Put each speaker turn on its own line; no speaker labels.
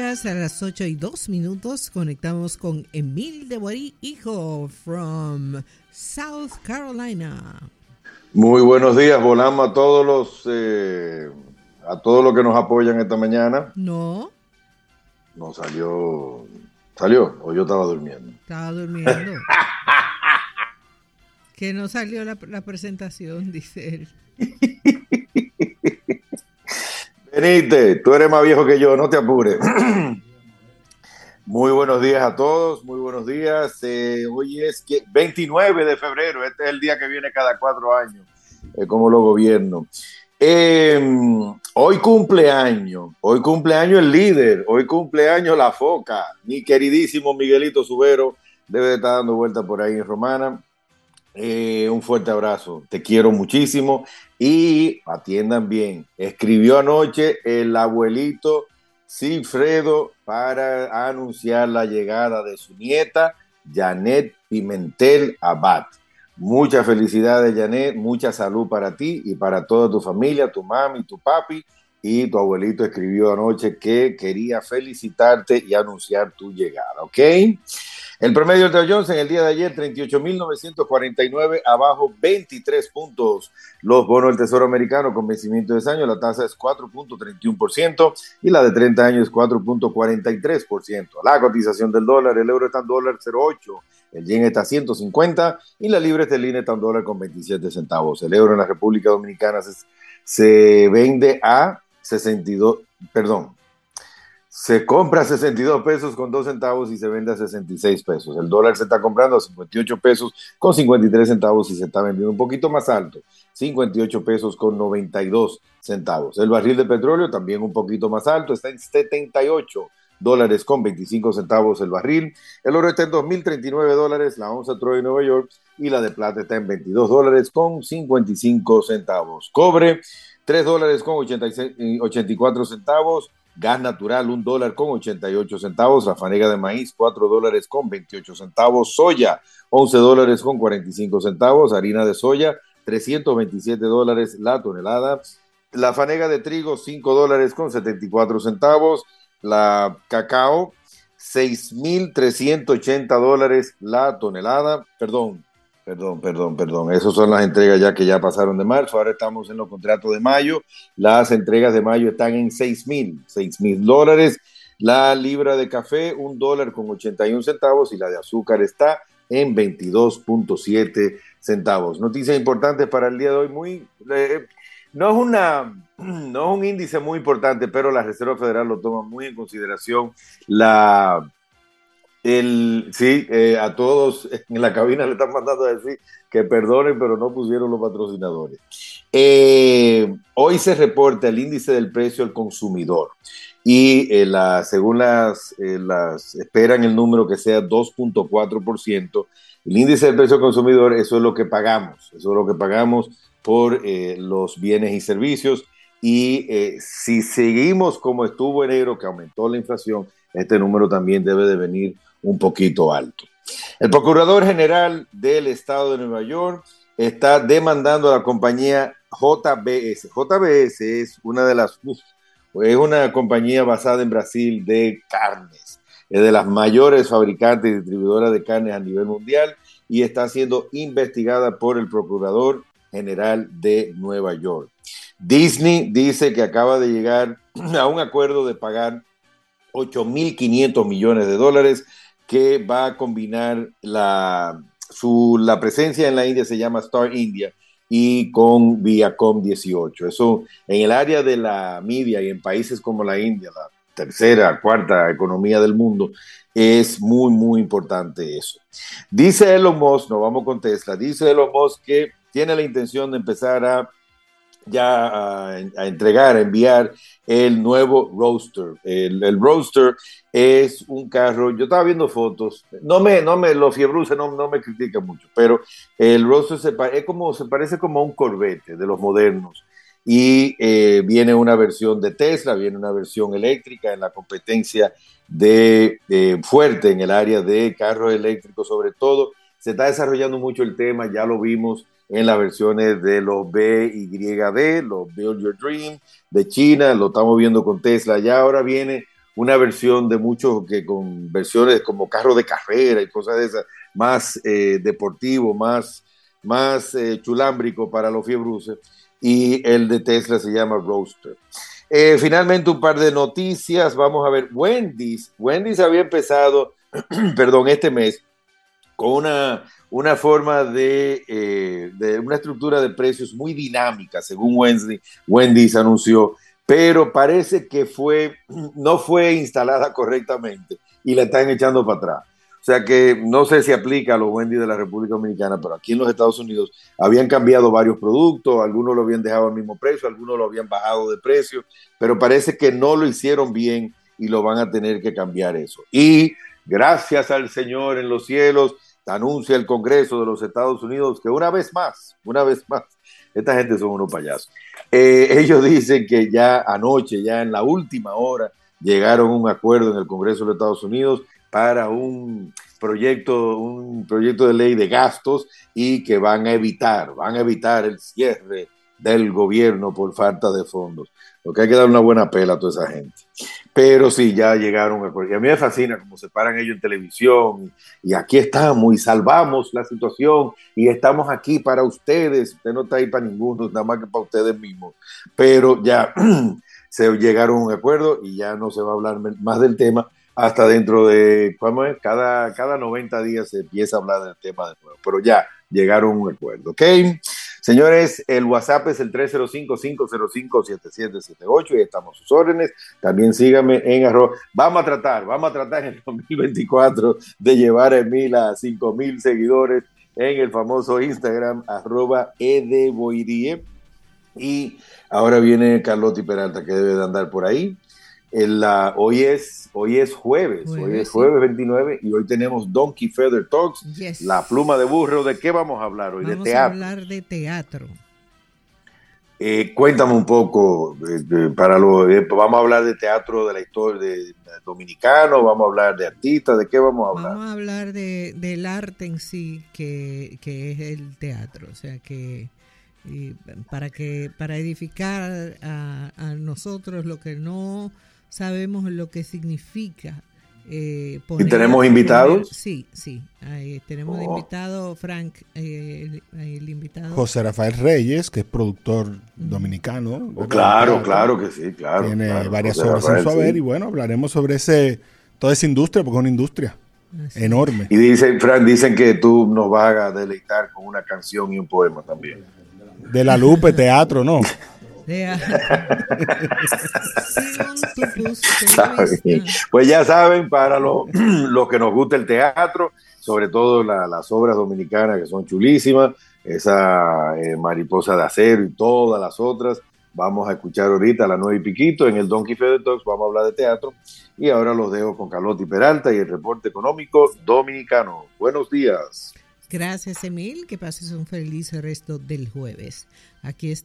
A las 8 y 2 minutos conectamos con Emil de Borí, hijo, from South Carolina.
Muy buenos días, volamos a todos los eh, a todos los que nos apoyan esta mañana.
No.
No salió, salió o yo estaba durmiendo.
Estaba durmiendo. que no salió la, la presentación, dice él.
Benite, tú eres más viejo que yo, no te apures. Muy buenos días a todos, muy buenos días. Eh, hoy es 29 de febrero, este es el día que viene cada cuatro años, eh, como lo gobierno. Em, hoy cumpleaños, hoy cumpleaños el líder, hoy cumpleaños la foca, mi queridísimo Miguelito Subero, debe de estar dando vuelta por ahí en Romana. Eh, un fuerte abrazo, te quiero muchísimo y atiendan bien. Escribió anoche el abuelito Cifredo para anunciar la llegada de su nieta, Janet Pimentel Abad. Muchas felicidades, Janet, mucha salud para ti y para toda tu familia, tu mami, tu papi. Y tu abuelito escribió anoche que quería felicitarte y anunciar tu llegada, ¿ok? El promedio de Dow Jones en el día de ayer, 38.949, abajo 23 puntos. Los bonos del Tesoro Americano con vencimiento de ese año, la tasa es 4.31% y la de 30 años es 4.43%. La cotización del dólar, el euro está en dólar 0.8, el yen está a 150 y la libra esterlina está en dólar con 27 centavos. El euro en la República Dominicana se, se vende a 62, perdón, se compra a 62 pesos con 2 centavos y se vende a 66 pesos. El dólar se está comprando a 58 pesos con 53 centavos y se está vendiendo un poquito más alto, 58 pesos con 92 centavos. El barril de petróleo también un poquito más alto, está en 78 dólares con 25 centavos el barril. El oro está en 2.039 dólares, la onza Troy Nueva York y la de plata está en 22 dólares con 55 centavos. Cobre, 3 dólares con 84 centavos. Gas natural, un dólar con 88 centavos. La fanega de maíz, 4 dólares con 28 centavos. Soya, 11 dólares con 45 centavos. Harina de soya, 327 dólares la tonelada. La fanega de trigo, 5 dólares con 74 centavos. La cacao, 6.380 dólares la tonelada. Perdón, Perdón, perdón, perdón. Esas son las entregas ya que ya pasaron de marzo. Ahora estamos en los contratos de mayo. Las entregas de mayo están en 6 mil, 6 mil dólares. La libra de café, un dólar con 81 centavos y la de azúcar está en 22.7 centavos. Noticias importantes para el día de hoy. Muy, eh, no, es una, no es un índice muy importante, pero la Reserva Federal lo toma muy en consideración. La el, sí, eh, a todos en la cabina le están mandando a decir que perdonen, pero no pusieron los patrocinadores. Eh, hoy se reporta el índice del precio al consumidor y eh, según las, las esperan el número que sea 2.4%. El índice del precio al consumidor, eso es lo que pagamos, eso es lo que pagamos por los bienes y servicios. Y si seguimos como estuvo enero, que aumentó la inflación, este número también debe de venir un poquito alto. El Procurador General del Estado de Nueva York está demandando a la compañía JBS. JBS es una de las, es una compañía basada en Brasil de carnes. Es de las mayores fabricantes y distribuidoras de carnes a nivel mundial y está siendo investigada por el Procurador General de Nueva York. Disney dice que acaba de llegar a un acuerdo de pagar 8.500 millones de dólares que va a combinar la, su, la presencia en la India, se llama Star India, y con Viacom 18. Eso en el área de la media y en países como la India, la tercera, cuarta economía del mundo, es muy, muy importante eso. Dice Elon Musk, nos vamos con Tesla, dice Elon Musk que tiene la intención de empezar a ya a, entregar, a enviar el nuevo Roadster. El, el, Roadster es un carro, yo estaba viendo fotos, no me, no me, lo fiebruse no, no me critica mucho, pero el Roadster se, es como, se parece como a un Corvette de los modernos. Y eh, viene una versión de Tesla, viene una versión eléctrica en la competencia de fuerte en el área de carros eléctricos, sobre todo. Se está desarrollando mucho el tema, ya lo vimos en las versiones de los BYD, los Build Your Dream de China, lo estamos viendo con Tesla, ya ahora viene una versión de muchos que con versiones como carro de carrera y cosas de esas, más eh, deportivo, más, más eh, chulámbrico para los fiebruces, y el de Tesla se llama Roadster. Eh, finalmente, un par de noticias. Vamos a ver, Wendy's. Wendy's había empezado, perdón, este mes con una, una forma de, de, una estructura de precios muy dinámica, según Wendy's, Wendy's anunció, pero parece que fue, no fue instalada correctamente y la están echando para atrás. O sea que no sé si aplica a los Wendy de la República Dominicana, pero aquí en los Estados Unidos habían cambiado varios productos, algunos lo habían dejado al mismo precio, algunos lo habían bajado de precio, pero parece que no lo hicieron bien y lo van a tener que cambiar eso. Y gracias al Señor en los cielos, anuncia el Congreso de los Estados Unidos que una vez más, una vez más, esta gente son unos payasos. Eh, ellos dicen que ya anoche, ya en la última hora, llegaron a un acuerdo en el Congreso de los Estados Unidos para un proyecto, un proyecto de ley de gastos y que van a evitar, van a evitar el cierre del gobierno por falta de fondos. Lo que hay que dar una buena pela a toda esa gente. Pero sí, ya llegaron a Y a mí me fascina cómo se paran ellos en televisión y, aquí estamos y salvamos la situación y estamos aquí para ustedes. Usted no está ahí para ninguno, nada más que para ustedes mismos. Pero ya se llegaron a un acuerdo y ya no se va a hablar más del tema hasta dentro de, ¿cómo? Cada, cada 90 días se empieza a hablar del tema de nuevo. Pero ya llegaron a un acuerdo, ¿ok? Señores, el WhatsApp es el 305-505-7778 y estamos a sus órdenes. También síganme en arroba. Vamos a tratar, vamos a tratar en el 2024 de llevar a Emil a 5000 seguidores en el famoso Instagram arroba edeboirie. Y ahora viene Carlotti Peralta que debe de andar por ahí hoy, es, hoy es jueves, hoy es jueves 29 y hoy tenemos Donkey Feather Talks, la pluma de burro. ¿De qué vamos a hablar hoy?
Vamos
de teatro.
a hablar de teatro.
Eh, cuéntame un poco, para lo, eh, vamos a hablar de teatro de la historia de, dominicano, vamos a hablar de artistas, ¿de qué vamos a hablar?
Vamos a hablar de, del arte en sí, que, que es el teatro, o sea que para que para edificar a, a nosotros lo que no sabemos lo que significa.
Eh, ¿Y tenemos invitados?
sí, sí. tenemos oh. invitado, Frank, eh, el, invitado.
José Rafael Reyes, que es productor dominicano.
Oh, claro, claro que sí, claro.
Tiene varias obras en su haber y bueno, hablaremos sobre ese toda esa industria, porque es una industria enorme.
Y dicen, Frank, dicen que tú nos vas a deleitar con una canción y un poema también.
De la Lupe Teatro, ¿no?
pues ya saben, para los lo que nos gusta el teatro, sobre todo las obras dominicanas que son chulísimas, esa eh, mariposa de acero y todas las otras, vamos a escuchar ahorita a las nueve y piquito en el Donkey Fede Talks, vamos a hablar de teatro y ahora los dejo con Carlotti Peralta y el reporte económico dominicano. Buenos días.
Gracias, Emil. Que pases un feliz resto del jueves. Aquí está.